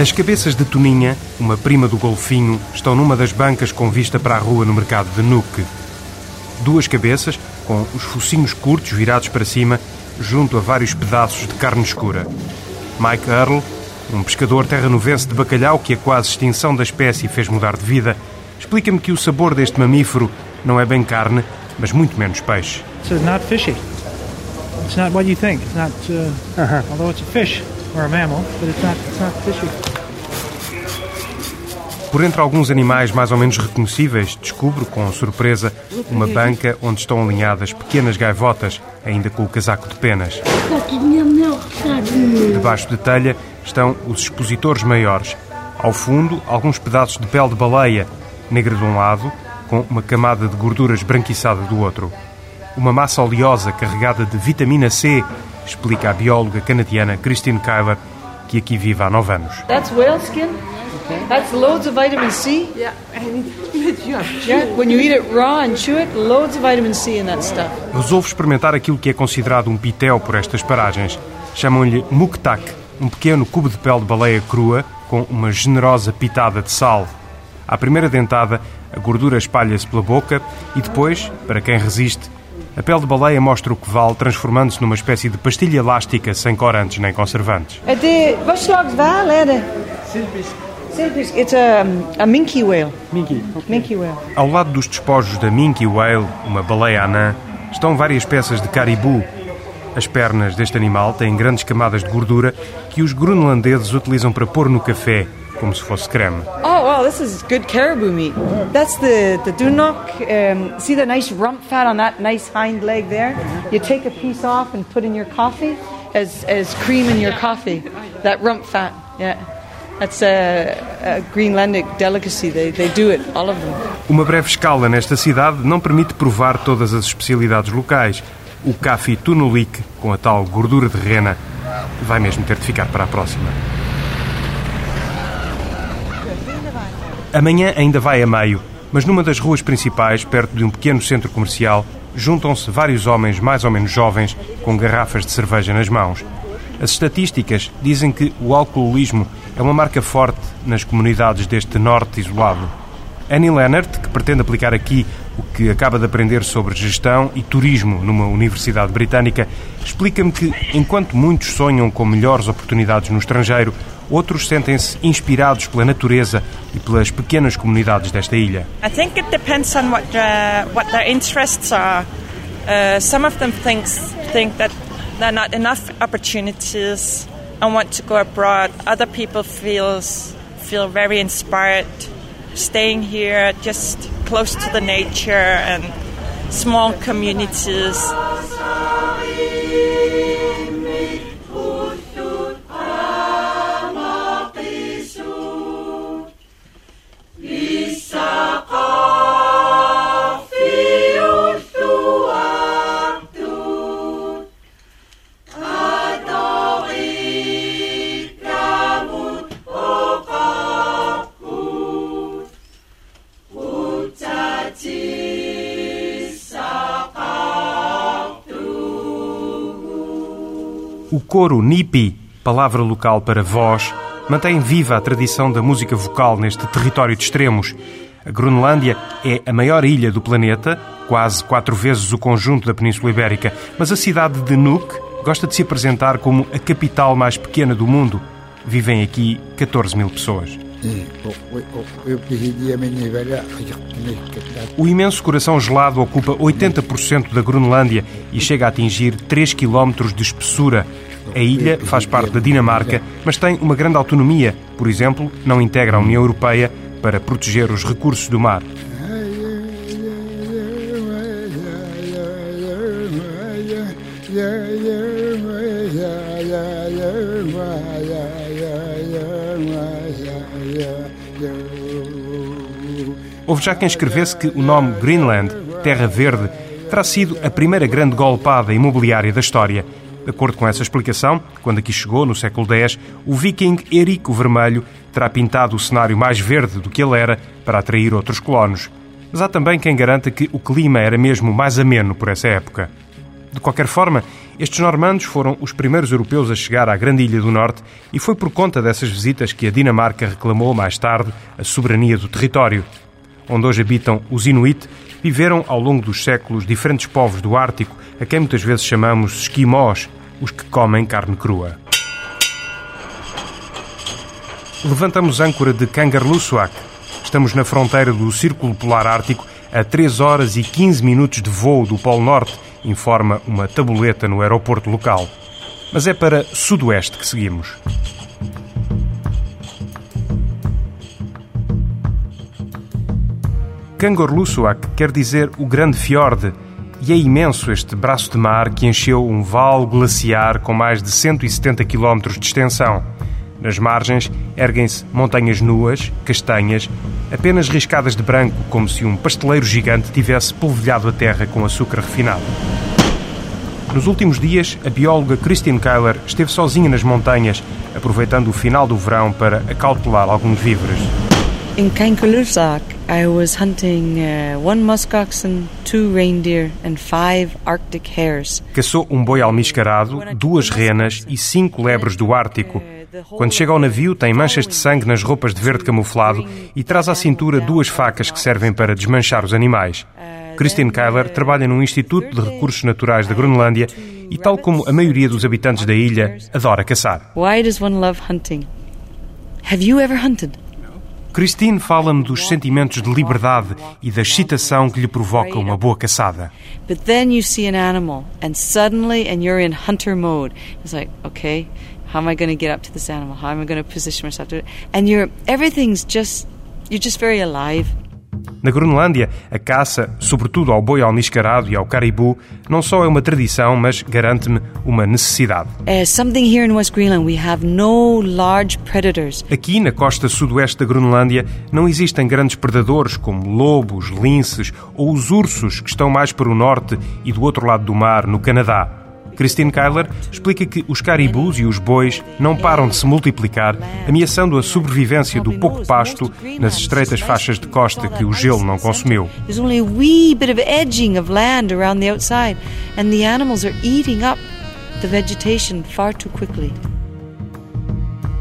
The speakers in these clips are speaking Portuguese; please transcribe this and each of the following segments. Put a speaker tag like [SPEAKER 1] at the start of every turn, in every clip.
[SPEAKER 1] As cabeças de Toninha, uma prima do golfinho, estão numa das bancas com vista para a rua no mercado de Nuque. Duas cabeças, com os focinhos curtos virados para cima, junto a vários pedaços de carne escura. Mike Earl, um pescador terranovense de bacalhau que a quase extinção da espécie fez mudar de vida, explica-me que o sabor deste mamífero não é bem carne, mas muito menos peixe.
[SPEAKER 2] It's not fishy. It's not what you think. It's not, uh,
[SPEAKER 1] Uh-huh.
[SPEAKER 2] although it's a fish or a mammal, but it's not, it's not.
[SPEAKER 1] Por entre alguns animais mais ou menos reconhecíveis, descubro, com surpresa, uma banca onde estão alinhadas pequenas gaivotas, ainda com o casaco de penas. Debaixo de telha estão os expositores maiores. Ao fundo, alguns pedaços de pele de baleia, negra de um lado, com uma camada de gorduras branquiçada do outro. Uma massa oleosa carregada de vitamina C, explica a bióloga canadiana Christine Kyler, que aqui vive há nove anos.
[SPEAKER 3] That's whale skin. That's loads of vitamin C.
[SPEAKER 4] Yeah, and yeah,
[SPEAKER 3] Yeah, when you eat it raw and chew it, loads of vitamin C in that stuff.
[SPEAKER 1] Resolvo experimentar aquilo que é considerado um pitel por estas paragens. Chamam-lhe muktak, um pequeno cubo de pele de baleia crua com uma generosa pitada de sal. À primeira dentada, a gordura espalha-se pela boca e depois, para quem resiste, a pele de baleia mostra o que vale, transformando-se numa espécie de pastilha elástica sem corantes nem conservantes.
[SPEAKER 3] The wat slags whale, hè? de- Silpisk. It's a, a minke whale.
[SPEAKER 2] Minky.
[SPEAKER 3] Minke whale.
[SPEAKER 1] Ao lado dos despojos da minke whale, uma baleia anã, estão várias peças de caribu. As pernas deste animal têm grandes camadas de gordura que os groenlandeses utilizam para pôr no café, como se fosse creme.
[SPEAKER 3] Oh, wow, this is good caribou meat. That's the, the dunok. Um, see the nice rump fat on that nice hind leg there? You take a piece off and put in your coffee as, as cream in your coffee. That rump fat, yeah. That's a, a Greenlandic delicacy. They, they do it, all of them.
[SPEAKER 1] Uma breve escala nesta cidade não permite provar todas as especialidades locais. O cafi tunulik, com a tal gordura de rena, vai mesmo ter de ficar para a próxima. Amanhã ainda vai a meio, mas numa das ruas principais, perto de um pequeno centro comercial, juntam-se vários homens mais ou menos jovens com garrafas de cerveja nas mãos. As estatísticas dizem que o alcoolismo é uma marca forte nas comunidades deste norte isolado. Annie Leonard, que pretende aplicar aqui o que acaba de aprender sobre gestão e turismo numa universidade britânica, explica-me que, enquanto muitos sonham com melhores oportunidades no estrangeiro, outros sentem-se inspirados pela natureza e pelas pequenas comunidades desta ilha.
[SPEAKER 5] I think it depends on what uh, what their interests are. Uh, some of them thinks think that there are not enough opportunities and want to go abroad. Other people feels feel very inspired staying here, just close to the nature and small communities.
[SPEAKER 1] Coro Nipi, palavra local para voz, mantém viva a tradição da música vocal neste território de extremos. A Groenlândia é a maior ilha do planeta, quase quatro vezes o conjunto da Península Ibérica, mas a cidade de Nuuk gosta de se apresentar como a capital mais pequena do mundo. Vivem aqui 14 mil pessoas. O imenso coração gelado ocupa 80% da Groenlândia e chega a atingir 3 km de espessura. A ilha faz parte da Dinamarca, mas tem uma grande autonomia. Por exemplo, não integra a União Europeia para proteger os recursos do mar. Houve já quem escrevesse que o nome Greenland, Terra Verde, terá sido a primeira grande golpada imobiliária da história. De acordo com essa explicação, quando aqui chegou, no século X, o viking Erico Vermelho terá pintado o cenário mais verde do que ele era para atrair outros colonos. Mas há também quem garanta que o clima era mesmo mais ameno por essa época. De qualquer forma, Estes normandos foram os primeiros europeus a chegar à Grande Ilha do Norte e foi por conta dessas visitas que a Dinamarca reclamou mais tarde a soberania do território. Onde hoje habitam os Inuit, viveram ao longo dos séculos diferentes povos do Ártico, a quem muitas vezes chamamos esquimós, os que comem carne crua. Levantamos âncora de Kangerlussuaq. Estamos na fronteira do Círculo Polar Ártico a 3 horas e 15 minutos de voo do Polo Norte, informa uma tabuleta no aeroporto local. Mas é para sudoeste que seguimos. Kangorlussuaq quer dizer o Grande Fiord, e é imenso este braço de mar que encheu um vale glaciar com mais de 170 km de extensão. Nas margens erguem-se montanhas nuas, castanhas, apenas riscadas de branco, como se um pasteleiro gigante tivesse polvilhado a terra com açúcar refinado. Nos últimos dias, a bióloga Christine Kyler esteve sozinha nas montanhas, aproveitando o final do verão para acautelar alguns víveres.
[SPEAKER 3] In Kankalusak, I was hunting uh, one musk oxen, two reindeer and five Arctic hares.
[SPEAKER 1] Caçou um boi almiscarado, duas renas e cinco lebres do Ártico. Quando chega ao navio, tem manchas de sangue nas roupas de verde camuflado e traz à cintura duas facas que servem para desmanchar os animais. Christine Kyler trabalha num Instituto de Recursos Naturais da Groenlândia e, tal como a maioria dos habitantes da ilha, adora caçar.
[SPEAKER 3] Why does one love hunting? Have you ever hunted?
[SPEAKER 1] Christine fala-me dos sentimentos de liberdade e da excitação que lhe provoca uma boa caçada.
[SPEAKER 3] But then you see an animal and suddenly and you're in hunter mode. It's like, okay, how am I going to get up to this animal? How am I going to position myself to it? And you're everything's just you're just very alive.
[SPEAKER 1] Na Groenlândia, a caça, sobretudo ao boi almiscarado e ao caribu, não só é uma tradição, mas garante-me uma necessidade.
[SPEAKER 3] Predators.
[SPEAKER 1] Aqui, na costa sudoeste da Groenlândia, não existem grandes predadores como lobos, linces ou os ursos que estão mais para o norte e do outro lado do mar, no Canadá. Christine Kyler explica que os caribus e os bois não param de se multiplicar, ameaçando a sobrevivência do pouco pasto nas estreitas faixas de costa que o gelo não consumiu.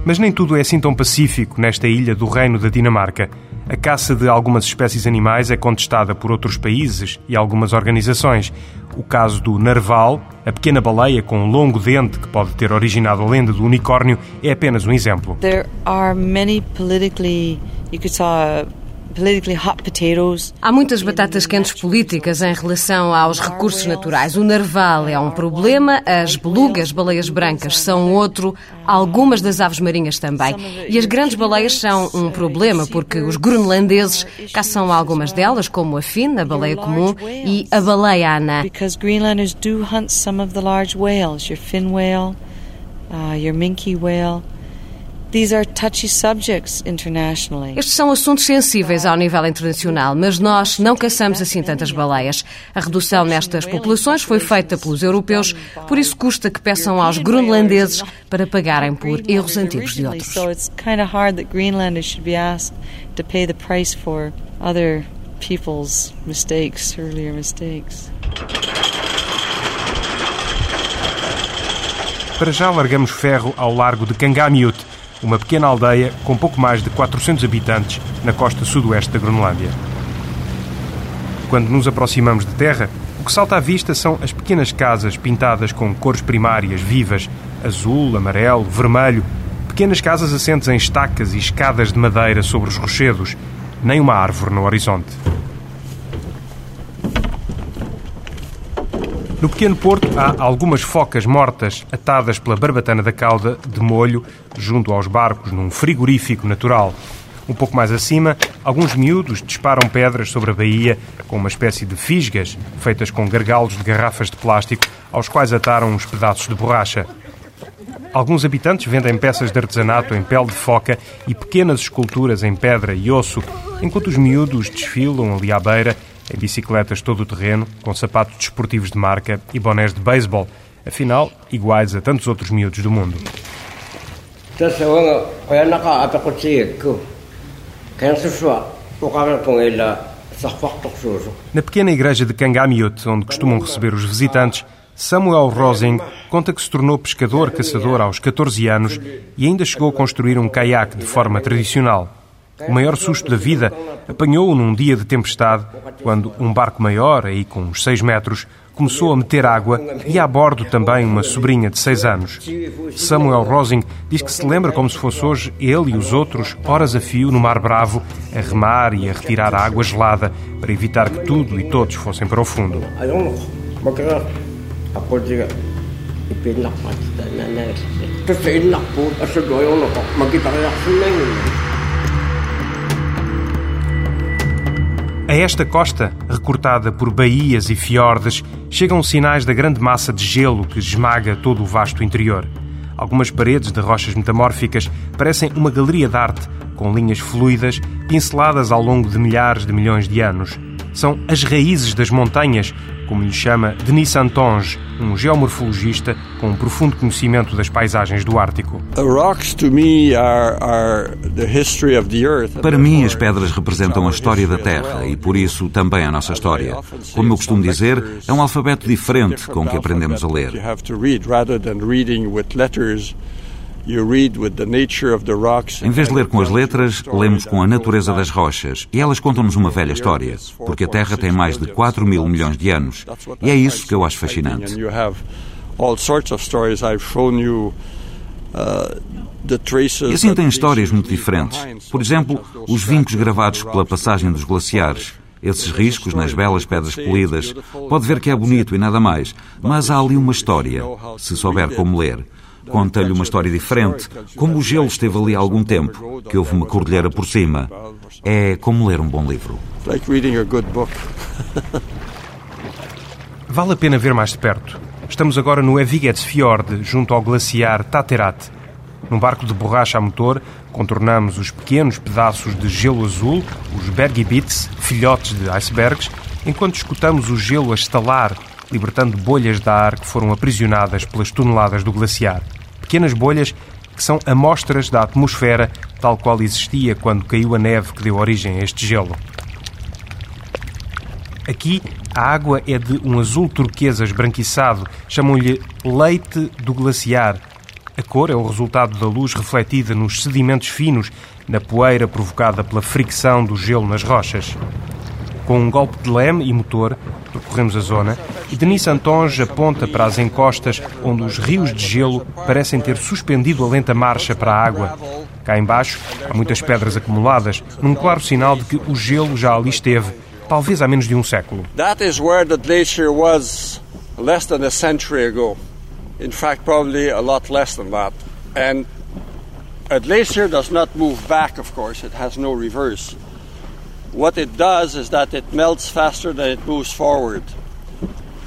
[SPEAKER 1] Mas nem tudo é assim tão pacífico nesta ilha do Reino da Dinamarca. A caça de algumas espécies animais é contestada por outros países e algumas organizações. O caso do narval, a pequena baleia com um longo dente que pode ter originado a lenda do unicórnio, é apenas um exemplo.
[SPEAKER 3] There are many politically, you could say.
[SPEAKER 6] Há muitas batatas quentes políticas em relação aos recursos naturais. O narval é um problema, as belugas, baleias brancas, são outro, algumas das aves marinhas também. E as grandes baleias são um problema porque os groenlandeses caçam algumas delas, como a fina, a baleia comum e a baleia anã.
[SPEAKER 3] Because Greenlanders do hunt some of the large whales, your fin whale, uh, your minke whale. These are touchy subjects internationally.
[SPEAKER 6] Estes são assuntos sensíveis ao nível internacional, mas nós não caçamos assim tantas baleias. A redução nestas populações foi feita pelos europeus, por isso custa que peçam aos groenlandeses para pagarem por erros antigos de outros.
[SPEAKER 3] People's mistakes, earlier mistakes.
[SPEAKER 1] Para já largamos ferro ao largo de Kangamiut, uma pequena aldeia com pouco mais de 400 habitantes na costa sudoeste da Groenlândia. Quando nos aproximamos de terra, o que salta à vista são as pequenas casas pintadas com cores primárias vivas, azul, amarelo, vermelho, pequenas casas assentes em estacas e escadas de madeira sobre os rochedos, nem uma árvore no horizonte. No pequeno porto há algumas focas mortas atadas pela barbatana da cauda de molho junto aos barcos num frigorífico natural. Um pouco mais acima, alguns miúdos disparam pedras sobre a baía com uma espécie de fisgas feitas com gargalos de garrafas de plástico aos quais ataram uns pedaços de borracha. Alguns habitantes vendem peças de artesanato em pele de foca e pequenas esculturas em pedra e osso, enquanto os miúdos desfilam ali à beira em bicicletas todo o terreno, com sapatos desportivos de marca e bonés de beisebol, afinal, iguais a tantos outros miúdos do mundo. Na pequena igreja de Kangamiut, onde costumam receber os visitantes, Samuel Rosing conta que se tornou pescador-caçador aos 14 anos e ainda chegou a construir um caiaque de forma tradicional. O maior susto da vida apanhou-o num dia de tempestade, quando um barco maior, aí com uns 6 metros, começou a meter água e a bordo também uma sobrinha de 6 anos. Samuel Rosing diz que se lembra como se fosse hoje ele e os outros, horas a fio, no Mar Bravo, a remar e a retirar a água gelada para evitar que tudo e todos fossem para o fundo. A esta costa, recortada por baías e fiordes, chegam sinais da grande massa de gelo que esmaga todo o vasto interior. Algumas paredes de rochas metamórficas parecem uma galeria de arte, com linhas fluidas, pinceladas ao longo de milhares de milhões de anos são as raízes das montanhas, como lhe chama Denis Antonge, um geomorfologista com um profundo conhecimento das paisagens do Ártico.
[SPEAKER 7] Para mim, as pedras representam a história da Terra e, por isso, também a nossa história. Como eu costumo dizer, é um alfabeto diferente com que aprendemos a ler. Em vez de ler com as letras, lemos com a natureza das rochas. E elas contam-nos uma velha história, porque a Terra tem mais de 4 mil milhões de anos. E é isso que eu acho fascinante. E assim tem histórias muito diferentes. Por exemplo, os vincos gravados pela passagem dos glaciares. Esses riscos nas belas pedras polidas. Pode ver que é bonito e nada mais, mas há ali uma história, se souber como ler. Conta-lhe uma história diferente, como o gelo esteve ali há algum tempo, que houve uma cordilheira por cima. É como ler um bom livro.
[SPEAKER 1] Vale a pena ver mais de perto. Estamos agora no Evighetsfjord, junto ao glaciar Taterat. Num barco de borracha a motor, contornamos os pequenos pedaços de gelo azul, os Bergibits, filhotes de icebergs, enquanto escutamos o gelo a estalar libertando bolhas de ar que foram aprisionadas pelas toneladas do glaciar. Pequenas bolhas que são amostras da atmosfera tal qual existia quando caiu a neve que deu origem a este gelo. Aqui, a água é de um azul turquesa esbranquiçado, chamam-lhe leite do glaciar. A cor é o resultado da luz refletida nos sedimentos finos, na poeira provocada pela fricção do gelo nas rochas. Com um golpe de leme e motor, percorremos a zona e Denis Antonge aponta para as encostas onde os rios de gelo parecem ter suspendido a lenta marcha para a água. Cá embaixo há muitas pedras acumuladas, num claro sinal de que o gelo já ali esteve, talvez há menos de um século.
[SPEAKER 8] That is where the glacier was less than a century ago. In fact, probably a lot less than that. And a glacier does not move back, of course, it has no reverse. What it does is that it melts faster than it moves forward,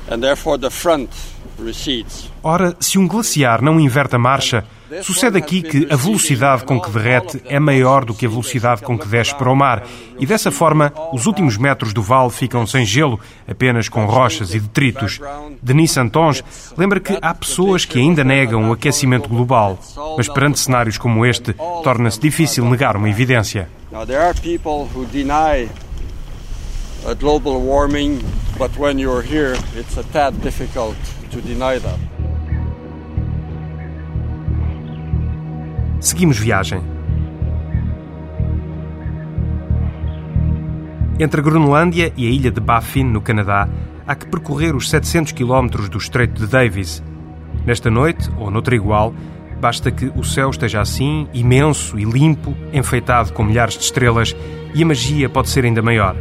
[SPEAKER 8] and therefore the front recedes.
[SPEAKER 1] Ora, se um glaciar não inverte a marcha, Sucede aqui que a velocidade com que derrete é maior do que a velocidade com que desce para o mar, e dessa forma os últimos metros do vale ficam sem gelo, apenas com rochas e detritos. Denis Santons lembra que há pessoas que ainda negam o aquecimento global, mas perante cenários como este, torna-se difícil negar uma evidência.
[SPEAKER 8] global warming, but when you're here, it's a tad difficult to deny that.
[SPEAKER 1] Seguimos viagem. Entre a Groenlândia e a ilha de Baffin, no Canadá, há que percorrer os 700 km do Estreito de Davis. Nesta noite, ou noutra igual, basta que o céu esteja assim, imenso e limpo, enfeitado com milhares de estrelas, e a magia pode ser ainda maior.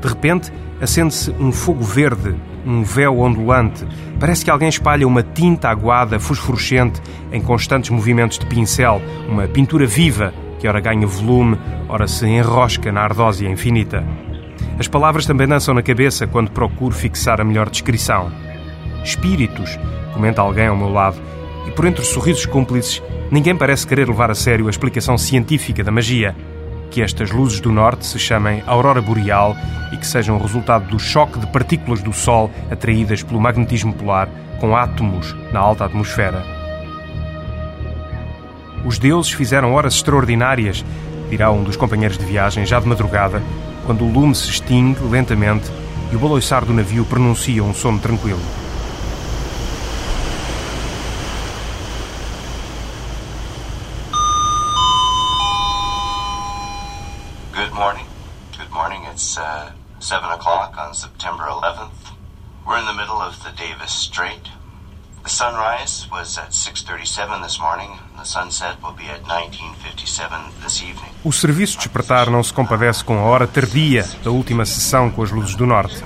[SPEAKER 1] De repente, acende-se um fogo verde, um véu ondulante. Parece que alguém espalha uma tinta aguada, fosforescente, em constantes movimentos de pincel, uma pintura viva que ora ganha volume, ora se enrosca na ardósia infinita. As palavras também dançam na cabeça quando procuro fixar a melhor descrição. Espíritos, comenta alguém ao meu lado, e por entre os sorrisos cúmplices, ninguém parece querer levar a sério a explicação científica da magia que estas luzes do norte se chamem aurora boreal e que sejam o resultado do choque de partículas do Sol atraídas pelo magnetismo polar com átomos na alta atmosfera. Os deuses fizeram horas extraordinárias, dirá um dos companheiros de viagem, já de madrugada, quando o lume se extingue lentamente e o baloiçar do navio pronuncia um sono tranquilo.
[SPEAKER 9] o'clock on September 11th. We're in the middle of the sunrise was at 6:37 this morning. The sunset will be at 19:57 this evening.
[SPEAKER 1] O serviço de despertar não se compadece com a hora tardia da última sessão com as luzes do norte.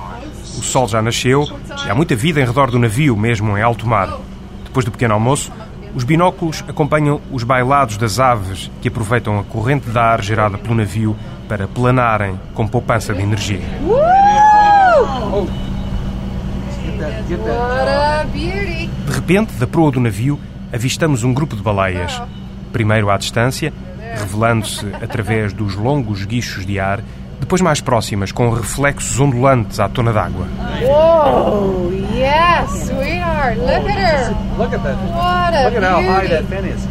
[SPEAKER 1] O sol já nasceu e há muita vida em redor do navio, mesmo em alto mar. Depois do pequeno almoço, os binóculos acompanham os bailados das aves que aproveitam a corrente de ar gerada pelo navio para planarem com poupança de energia. De repente, da proa do navio, avistamos um grupo de baleias. Primeiro à distância, revelando-se através dos longos guichos de ar, depois mais próximas, com reflexos ondulantes à tona d'água.
[SPEAKER 10] Yes, sweetheart. Look at her.
[SPEAKER 11] Look at that.
[SPEAKER 10] What a
[SPEAKER 11] Look at how high that fin is.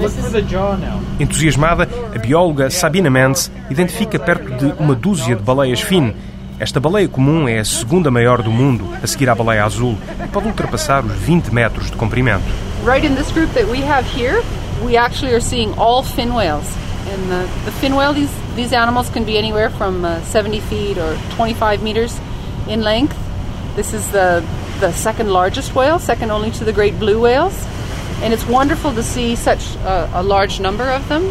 [SPEAKER 11] Look for the jaw now.
[SPEAKER 1] Entusiasmada, a bióloga Sabina Mendes identifica perto de uma dúzia de baleias fine. Esta baleia comum é a segunda maior do mundo, a seguir à baleia azul, e pode ultrapassar os 20 metros de comprimento.
[SPEAKER 12] Right in this group that we have here, we actually are seeing all fin whales. And the, the fin whale, these, these animals can be anywhere from uh, 70 feet or 25 meters in length. This is the, the second largest whale, second only to the great blue whales. And it's wonderful to see such a, a large number of them,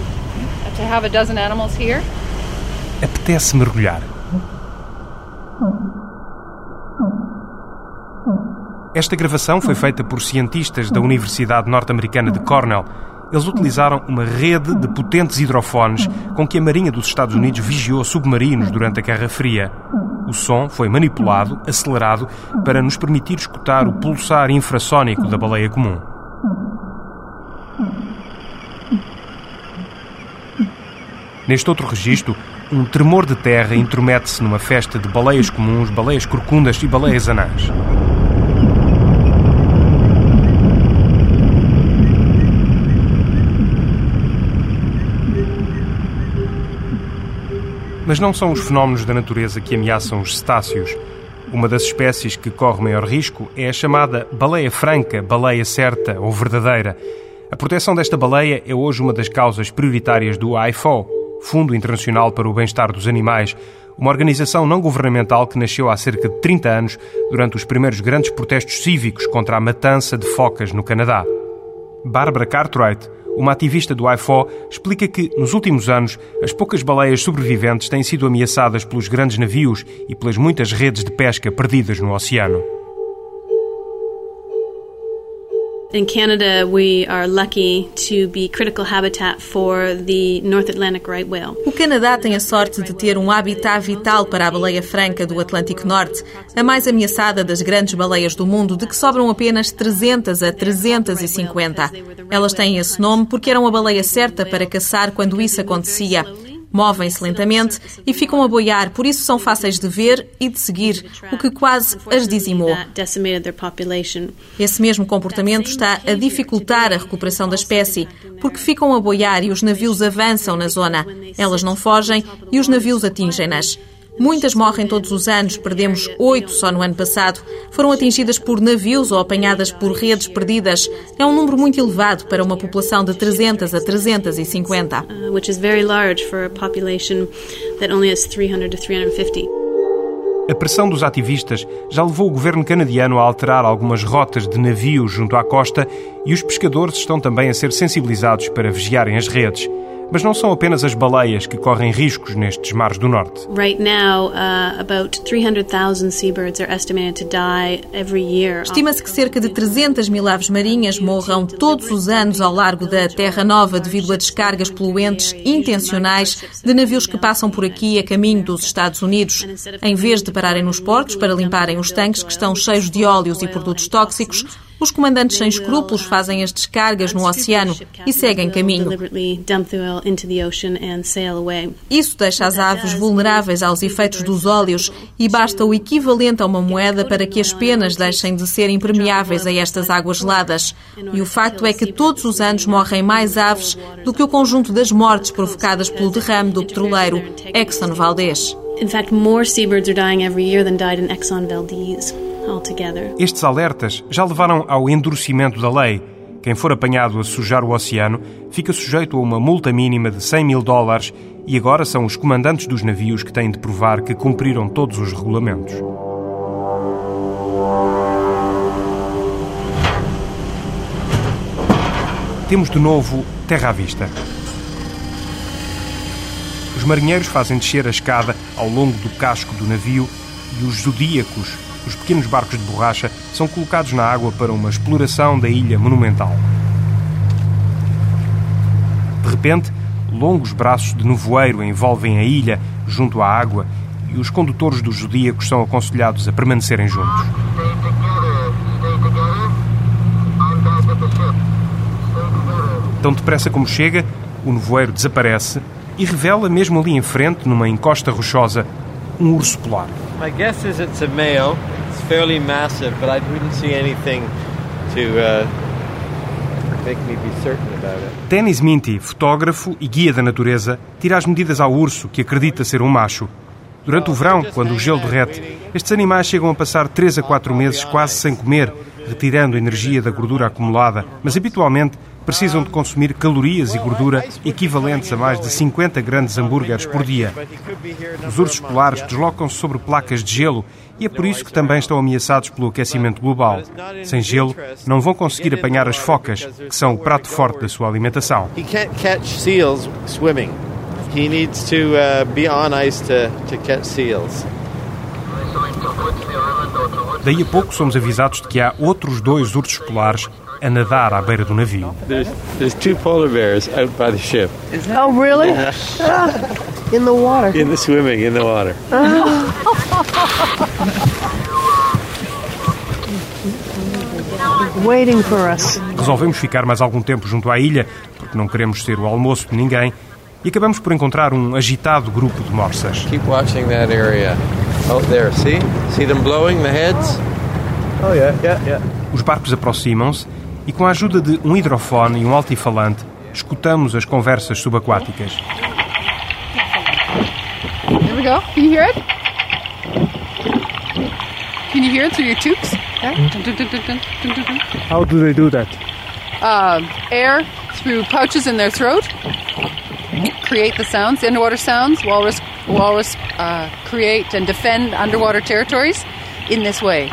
[SPEAKER 12] to have a dozen animals here.
[SPEAKER 1] Apetece mergulhar. Esta gravação foi feita por cientistas da Universidade Norte-Americana de Cornell. Eles utilizaram uma rede de potentes hidrofones com que a Marinha dos Estados Unidos vigiou submarinos durante a Guerra Fria. O som foi manipulado, acelerado, para nos permitir escutar o pulsar infrassónico da baleia comum. Neste outro registro, um tremor de terra intromete-se numa festa de baleias comuns, baleias corcundas e baleias anãs. Mas não são os fenómenos da natureza que ameaçam os cetáceos. Uma das espécies que corre maior risco é a chamada baleia franca, baleia certa ou verdadeira. A proteção desta baleia é hoje uma das causas prioritárias do IFO, Fundo Internacional para o Bem-Estar dos Animais, uma organização não governamental que nasceu há cerca de 30 anos durante os primeiros grandes protestos cívicos contra a matança de focas no Canadá. Barbara Cartwright, uma ativista do IFO, explica que, nos últimos anos, as poucas baleias sobreviventes têm sido ameaçadas pelos grandes navios e pelas muitas redes de pesca perdidas no oceano.
[SPEAKER 13] In Canada, we are lucky to be critical habitat for the North Atlantic right whale.
[SPEAKER 14] O Canadá tem a sorte de ter um habitat vital para a baleia franca do Atlântico Norte, a mais ameaçada das grandes baleias do mundo, de que sobram apenas 300 a 350. Elas têm esse nome porque eram a baleia certa para caçar quando isso acontecia. Movem-se lentamente e ficam a boiar, por isso são fáceis de ver e de seguir, o que quase as dizimou. Esse mesmo comportamento está a dificultar a recuperação da espécie, porque ficam a boiar e os navios avançam na zona. Elas não fogem e os navios atingem-nas. Muitas morrem todos os anos, perdemos oito só no ano passado. Foram atingidas por navios ou apanhadas por redes perdidas. É um número muito elevado para uma população de 300 a 350.
[SPEAKER 13] which is very large for a population that only has 300 to 350.
[SPEAKER 1] A pressão dos ativistas já levou o governo canadiano a alterar algumas rotas de navios junto à costa e os pescadores estão também a ser sensibilizados para vigiarem as redes. Mas não são apenas as baleias que correm riscos nestes mares do norte.
[SPEAKER 13] Right now, uh, about 300,000 seabirds are estimated to die every year.
[SPEAKER 14] Estima-se que cerca de 300 mil aves marinhas morram todos os anos ao largo da Terra Nova devido a descargas poluentes intencionais de navios que passam por aqui a caminho dos Estados Unidos. Em vez de pararem nos portos para limparem os tanques que estão cheios de óleos e produtos tóxicos, os comandantes sem escrúpulos fazem as descargas no oceano e seguem caminho. Isso deixa as aves vulneráveis aos efeitos dos óleos e basta o equivalente a uma moeda para que as penas deixem de ser impermeáveis a estas águas geladas. E o facto é que todos os anos morrem mais aves do que o conjunto das mortes provocadas pelo derrame do petroleiro Exxon Valdez.
[SPEAKER 13] In fact, more seabirds are dying every year than died in Exxon Valdez.
[SPEAKER 1] Estes alertas já levaram ao endurecimento da lei. Quem for apanhado a sujar o oceano fica sujeito a uma multa mínima de 100 mil dólares e agora são os comandantes dos navios que têm de provar que cumpriram todos os regulamentos. Temos de novo terra à vista. Os marinheiros fazem descer a escada ao longo do casco do navio e os zodíacos, os pequenos barcos de borracha, são colocados na água para uma exploração da ilha monumental. De repente, longos braços de nevoeiro envolvem a ilha junto à água e os condutores dos zodíacos são aconselhados a permanecerem juntos. Tão depressa como chega, o nevoeiro desaparece e revela, mesmo ali em frente, numa encosta rochosa, um urso polar.
[SPEAKER 15] My guess is it's a male. It's fairly massive, but I wouldn't see anything to uh.
[SPEAKER 1] Dennis Minty, fotógrafo e guia da natureza, tira as medidas ao urso, que acredita ser um macho. Durante o verão, quando o gelo derrete, estes animais chegam a passar 3 a 4 meses quase sem comer, retirando energia da gordura acumulada, mas habitualmente precisam de consumir calorias e gordura equivalentes a mais de 50 grandes hambúrgueres por dia. Os ursos polares deslocam-se sobre placas de gelo e é por isso que também estão ameaçados pelo aquecimento global. Sem gelo, não vão conseguir apanhar as focas, que são o prato forte da sua alimentação.
[SPEAKER 15] He needs to uh, be on ice to, to catch seals.
[SPEAKER 1] Daí a pouco somos avisados de que há outros dois ursos polares a nadar à beira do navio.
[SPEAKER 15] There's, there's two polar bears out by the ship.
[SPEAKER 16] Oh, really?
[SPEAKER 15] Yeah.
[SPEAKER 16] In the water.
[SPEAKER 15] In the swimming in the water.
[SPEAKER 16] Waiting for us.
[SPEAKER 1] Resolvemos ficar mais algum tempo junto à ilha, porque não queremos ser o almoço de ninguém, e acabamos por encontrar um agitado grupo de morsas.
[SPEAKER 15] Keep watching that area. Out there, see? See them blowing the heads? Oh yeah, yeah, yeah.
[SPEAKER 1] Os barcos aproximam-se e, com a ajuda de um hidrofone e um altifalante, escutamos as conversas subaquáticas.
[SPEAKER 12] There we go. Can you hear it? Can you hear it through your tubes? Dun, dun.
[SPEAKER 2] How do they do that?
[SPEAKER 12] Um, air through pouches in their throat create the sounds, the underwater sounds. Walrus, walrus uh, create and defend underwater territories in this way.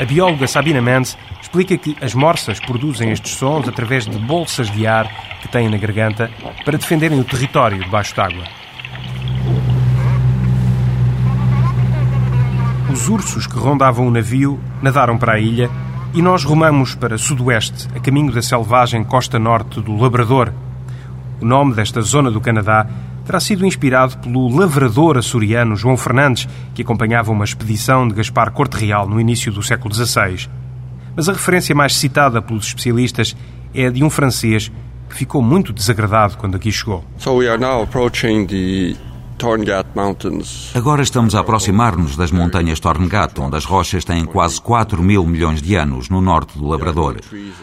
[SPEAKER 1] A bióloga Sabina Mendes explica que as morsas produzem estes sons através de bolsas de ar que têm na garganta para defenderem o território debaixo d'água. Os ursos que rondavam o navio nadaram para a ilha e nós rumamos para sudoeste, a caminho da selvagem costa norte do Labrador. O nome desta zona do Canadá terá sido inspirado pelo lavrador açoriano João Fernandes, que acompanhava uma expedição de Gaspar Corte Real no início do século XVI. Mas a referência mais citada pelos especialistas é a de um francês que ficou muito desagradado quando aqui chegou.
[SPEAKER 8] So we are now approaching the.
[SPEAKER 7] Agora estamos a aproximar-nos das montanhas Torngat, onde as rochas têm quase 4 mil milhões de anos, no norte do Labrador.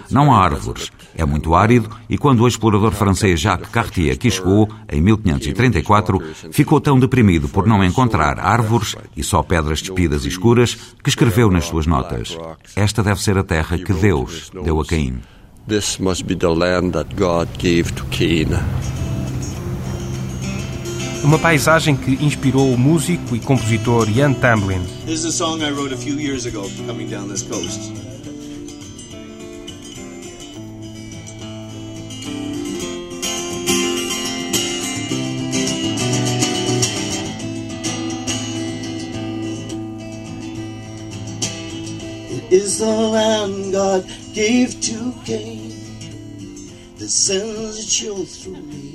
[SPEAKER 7] Não há árvores, é muito árido e quando o explorador francês Jacques Cartier aqui chegou, em 1534, ficou tão deprimido por não encontrar árvores e só pedras despidas e escuras que escreveu nas suas notas: Esta deve ser a terra que Deus deu a Caim.
[SPEAKER 8] This must be the land that God gave to Cain.
[SPEAKER 1] Uma paisagem que inspirou o músico e compositor Ian Tamblyn.
[SPEAKER 17] This is a song I wrote a few years ago coming down this coast. It is the land God gave to Cain that sends a chill through me.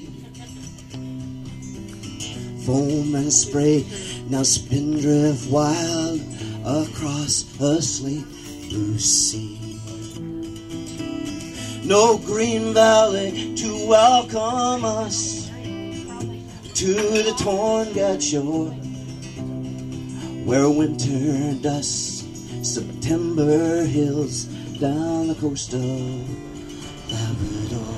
[SPEAKER 17] Foam and spray now spindrift wild across a slate blue sea. No green valley to welcome us to the Torngat shore, where winter dust September hills down the coast of Labrador.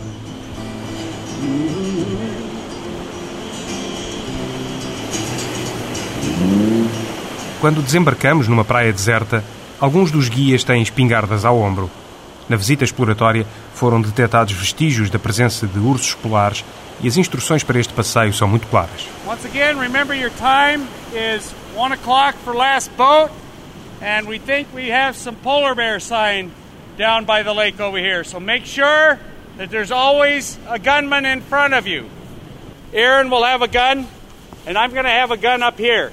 [SPEAKER 17] Mm-hmm.
[SPEAKER 1] Quando desembarcamos numa praia deserta, alguns dos guias têm espingardas ao ombro. Na visita exploratória foram detectados vestígios da presença de ursos polares e as instruções para este passeio são muito claras.
[SPEAKER 11] Once again, remember your time is 1 o'clock for last boat, and we think we have some polar bear sign down by the lake over here. So make sure that there's always a gunman in front of you. Aaron will have a gun, and I'm going to have a gun up here.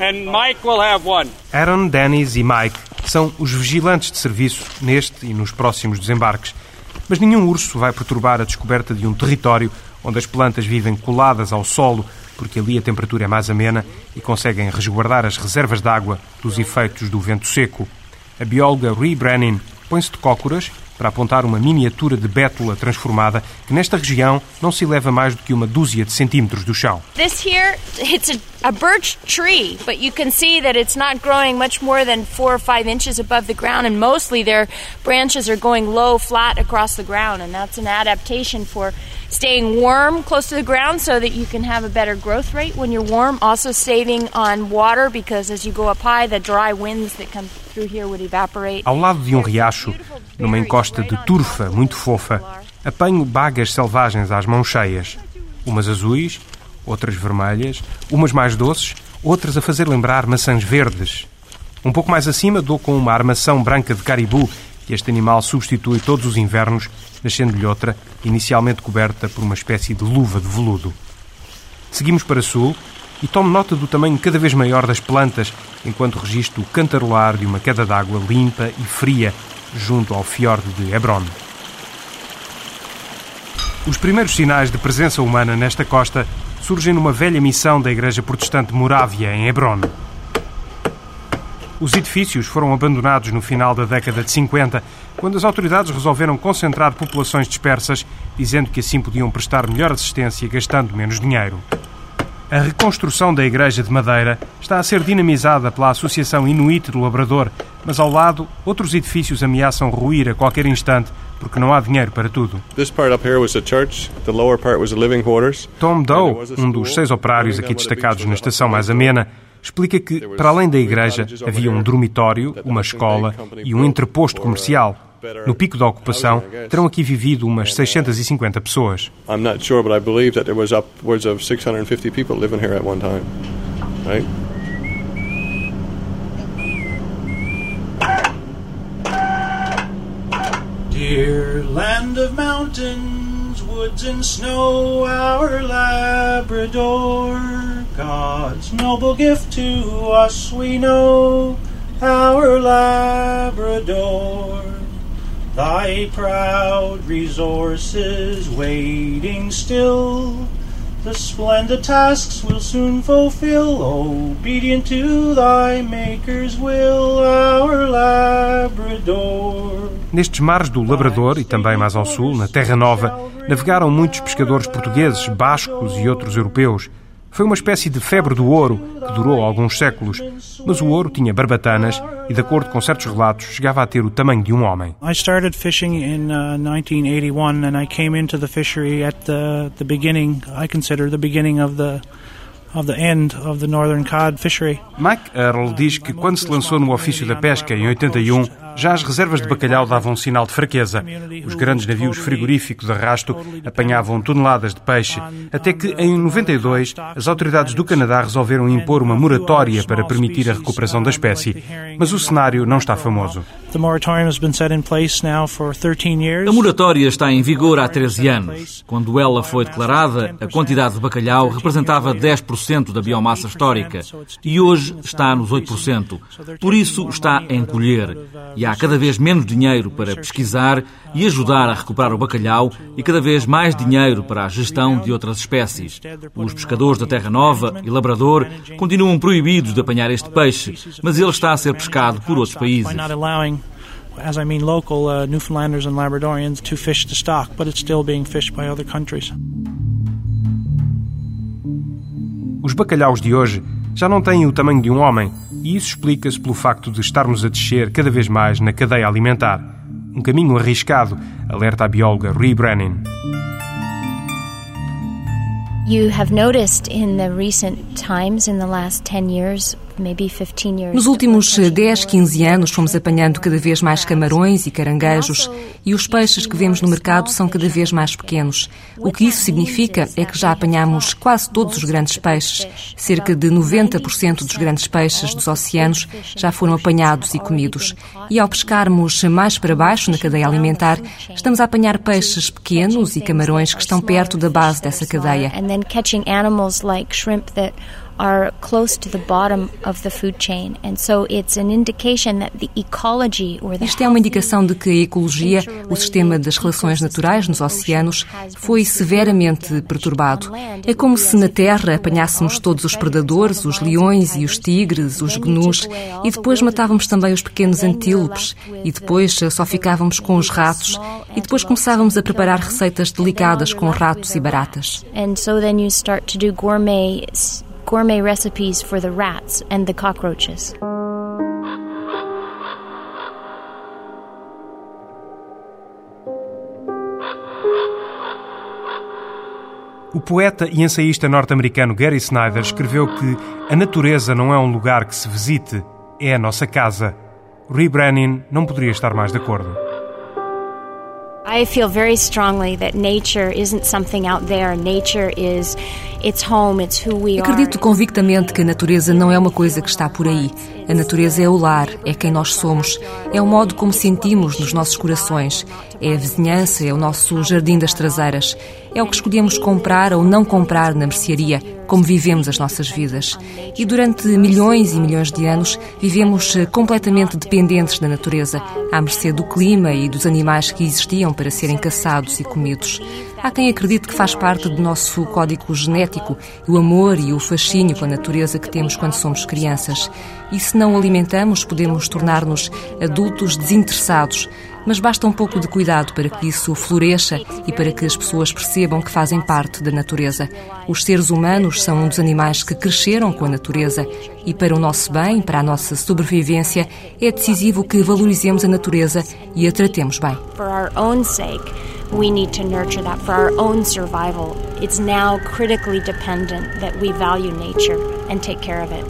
[SPEAKER 11] And Mike will have one.
[SPEAKER 1] Aaron, Dennis e Mike são os vigilantes de serviço neste e nos próximos desembarques. Mas nenhum urso vai perturbar a descoberta de um território onde as plantas vivem coladas ao solo, porque ali a temperatura é mais amena e conseguem resguardar as reservas de água dos efeitos do vento seco. A bióloga Ree Brennan põe-se de cócoras para apontar uma miniatura de bétula transformada que nesta região não se eleva mais do que uma dúzia de centímetros do chão.
[SPEAKER 18] This here, it's a, a birch tree, but you can see that it's not growing much more than or inches above the ground, and mostly their branches are going low, flat across the ground, and that's an adaptation for staying warm close to the ground so that you can have a better growth rate when you're warm. Also saving on water because as you go up high, the dry winds that come.
[SPEAKER 1] Ao lado de um riacho, numa encosta de turfa muito fofa, apanho bagas selvagens às mãos cheias. Umas azuis, outras vermelhas, umas mais doces, outras a fazer lembrar maçãs verdes. Um pouco mais acima dou com uma armação branca de caribu que este animal substitui todos os invernos, nascendo-lhe outra, inicialmente coberta por uma espécie de luva de veludo. Seguimos para sul e tomo nota do tamanho cada vez maior das plantas, enquanto registro o cantarolar de uma queda d'água limpa e fria junto ao fiorde de Hebron. Os primeiros sinais de presença humana nesta costa surgem numa velha missão da Igreja Protestante Morávia, em Hebron. Os edifícios foram abandonados no final da década de 50, quando as autoridades resolveram concentrar populações dispersas, dizendo que assim podiam prestar melhor assistência gastando menos dinheiro. A reconstrução da igreja de madeira está a ser dinamizada pela Associação Inuit do Labrador, mas ao lado, outros edifícios ameaçam ruir a qualquer instante porque não há dinheiro para tudo. Tom Doe, um dos seis operários aqui destacados na estação mais amena, explica que, para além da igreja, havia um dormitório, uma escola e um entreposto comercial. No pico da ocupação, terão aqui vivido umas 650 pessoas. I'm not sure, but I believe that there was upwards of 650 people living here at one time. Right?
[SPEAKER 17] Dear land of mountains, woods and snow, our Labrador, God's noble gift to us we know, our Labrador. Thy proud resources waiting still, the splendid tasks will soon fulfill, obedient to thy Maker's will, our Labrador.
[SPEAKER 1] Nestes mares do Labrador e também mais ao sul, na Terra Nova, navegaram muitos pescadores portugueses, bascos e outros europeus. Foi uma espécie de febre do ouro que durou alguns séculos, mas o ouro tinha barbatanas e, de acordo com certos relatos, chegava a ter o tamanho de um homem.
[SPEAKER 2] I started fishing in uh, 1981 and I came into the fishery at the, the beginning, I consider the beginning of the of the end of the northern cod fishery.
[SPEAKER 1] Mike Earl diz que quando se lançou no ofício da pesca em 81, já as reservas de bacalhau davam um sinal de fraqueza. Os grandes navios frigoríficos de arrasto apanhavam toneladas de peixe, até que em 92 as autoridades do Canadá resolveram impor uma moratória para permitir a recuperação da espécie. Mas o cenário não está famoso.
[SPEAKER 19] A moratória está em vigor há 13 anos. Quando ela foi declarada, a quantidade de bacalhau representava 10% da biomassa histórica e hoje está nos 8%. Por isso está a encolher e há cada vez menos dinheiro para pesquisar e ajudar a recuperar o bacalhau e cada vez mais dinheiro para a gestão de outras espécies. Os pescadores da Terra Nova e Labrador continuam proibidos de apanhar este peixe, mas ele está a ser pescado por outros países
[SPEAKER 2] as I mean local uh, Newfoundlanders and Labradorians, to fish the stock, but it's still being fished by other countries.
[SPEAKER 1] Os bacalhaus de hoje já não têm o tamanho de um homem, e isso explica-se pelo facto de estarmos a descer cada vez mais na cadeia alimentar. Um caminho arriscado, alerta a bióloga Ree Brennan.
[SPEAKER 18] You have noticed in the recent times, in the last 10 years,
[SPEAKER 20] Nos últimos 10, 15 anos, fomos apanhando cada vez mais camarões e caranguejos, e os peixes que vemos no mercado são cada vez mais pequenos. O que isso significa é que já apanhamos quase todos os grandes peixes. Cerca de 90% dos grandes peixes dos oceanos já foram apanhados e comidos. E ao pescarmos mais para baixo na cadeia alimentar, estamos a apanhar peixes pequenos e camarões que estão perto da base dessa cadeia
[SPEAKER 18] are close to the bottom of the food chain. And so it's an indication that the ecology or the
[SPEAKER 20] Isto é uma indicação de que a ecologia, o sistema das relações naturais nos oceanos, foi severamente perturbado. É como se na Terra apanhássemos todos os predadores, os leões e os tigres, os gnus, e depois matávamos também os pequenos antílopes, e depois só ficávamos com os ratos, e depois começávamos a preparar receitas delicadas com ratos e baratas.
[SPEAKER 18] And so then you start to do gourmet gourmet recipes for the rats and the cockroaches.
[SPEAKER 1] O poeta e ensaísta norte-americano Gary Snyder escreveu que a natureza não é um lugar que se visite, é a nossa casa. Brennan não poderia estar mais de acordo.
[SPEAKER 18] I feel very strongly that nature isn't something out there. Nature is its home, it's who we are.
[SPEAKER 20] Acredito convictamente que a natureza não é uma coisa que está por aí. A natureza é o lar, é quem nós somos, é o modo como sentimos nos nossos corações, é a vizinhança, é o nosso jardim das traseiras, é o que escolhemos comprar ou não comprar na mercearia, como vivemos as nossas vidas. E durante milhões e milhões de anos vivemos eh, completamente dependentes da natureza, à mercê do clima e dos animais que existiam para serem caçados e comidos. Há quem acredite que faz parte do nosso código genético o amor e o fascínio com a natureza que temos quando somos crianças. E se não alimentamos, podemos tornar-nos adultos desinteressados. Mas basta um pouco de cuidado para que isso floresça e para que as pessoas percebam que fazem parte da natureza. Os seres humanos são um dos animais que cresceram com a natureza e, para o nosso bem, para a nossa sobrevivência, é decisivo que valorizemos a natureza e a tratemos bem.
[SPEAKER 18] We need to nurture that for our own survival. It's now critically dependent that we value nature and take care of it.